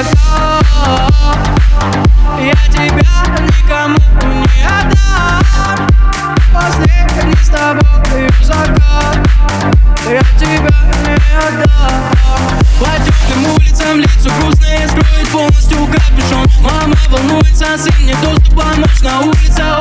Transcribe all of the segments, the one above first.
Я тебя никому не отдам Последний с тобой закат Я тебя не отдам. Платежным улицам лицо грустное Скроет полностью капюшон. Мама волнуется, сын не доступа Ночь на улице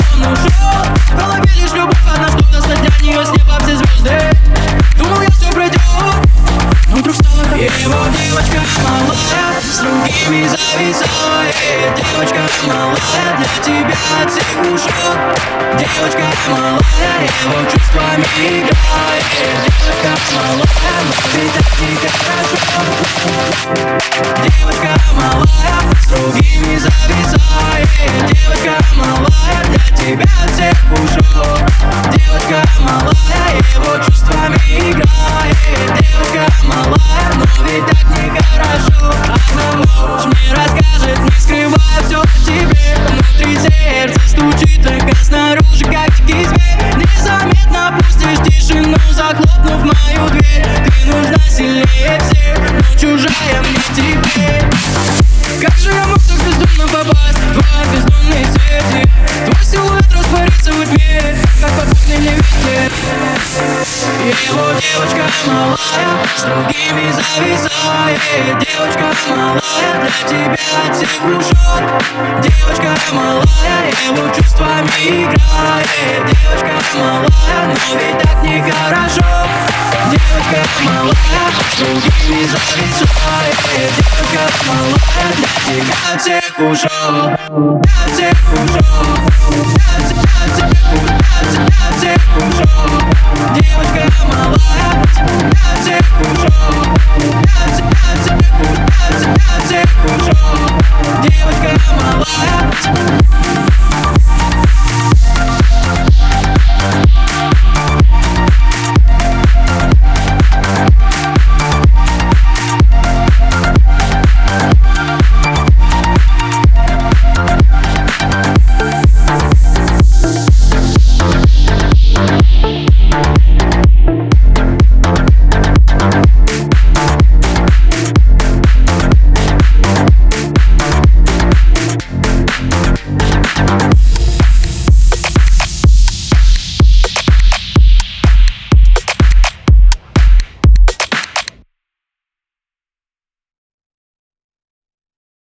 Его девочка малая С другими зависает Девочка малая Для тебя всех ушел Девочка малая Его чувствами играет Девочка малая Но ведь так нехорошо Девочка малая С другими зависает Девочка малая Для тебя ушел. Девочка малая Как же я мог так бездумно попасть В твои бездумные сети. Твой силуэт растворится в тьме Как подводный ветер Его девочка малая С другими зависает. Девочка малая Для тебя от всех ушел Девочка малая Его чувствами играет. Девочка малая Но ведь так нехорошо Девочка малая С другими зависает Девочка малая от всех ушел От всех ушел От всех, ушел Девочка